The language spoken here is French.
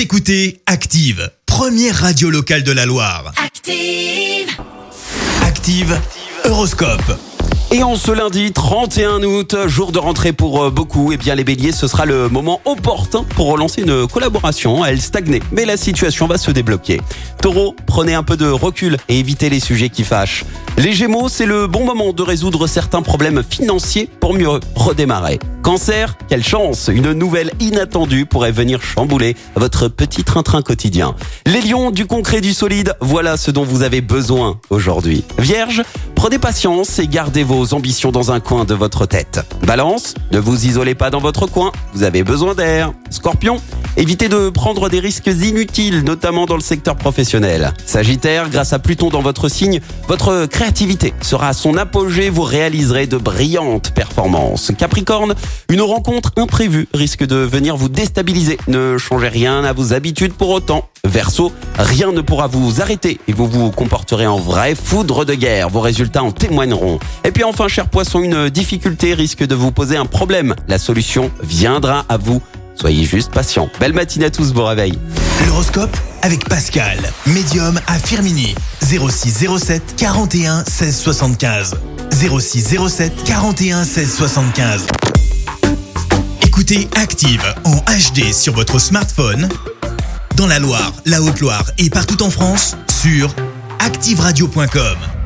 Vous écoutez Active, première radio locale de la Loire. Active. Active, Horoscope. Et en ce lundi 31 août, jour de rentrée pour euh, beaucoup, et bien les béliers, ce sera le moment opportun pour relancer une collaboration. Elle stagnait, mais la situation va se débloquer. Taureau, prenez un peu de recul et évitez les sujets qui fâchent. Les gémeaux, c'est le bon moment de résoudre certains problèmes financiers pour mieux redémarrer. Cancer, quelle chance Une nouvelle inattendue pourrait venir chambouler votre petit train-train quotidien. Les lions, du concret, du solide, voilà ce dont vous avez besoin aujourd'hui. Vierge, prenez patience et gardez vos ambitions dans un coin de votre tête. Balance, ne vous isolez pas dans votre coin, vous avez besoin d'air. Scorpion, évitez de prendre des risques inutiles, notamment dans le secteur professionnel. Sagittaire, grâce à Pluton dans votre signe, votre créativité sera à son apogée, vous réaliserez de brillantes performances. Capricorne, une rencontre imprévue risque de venir vous déstabiliser. Ne changez rien à vos habitudes pour autant. Verseau, rien ne pourra vous arrêter et vous vous comporterez en vrai foudre de guerre. Vos résultats en témoigneront. Et puis enfin, cher poisson, une difficulté risque de vous poser un problème. La solution viendra à vous. Soyez juste patient. Belle matinée à tous, bon réveil. L'horoscope avec Pascal, médium à Firmini. 06 07 41 16 75. 06 07 41 16 75. Écoutez Active en HD sur votre smartphone, dans la Loire, la Haute-Loire et partout en France, sur activeradio.com.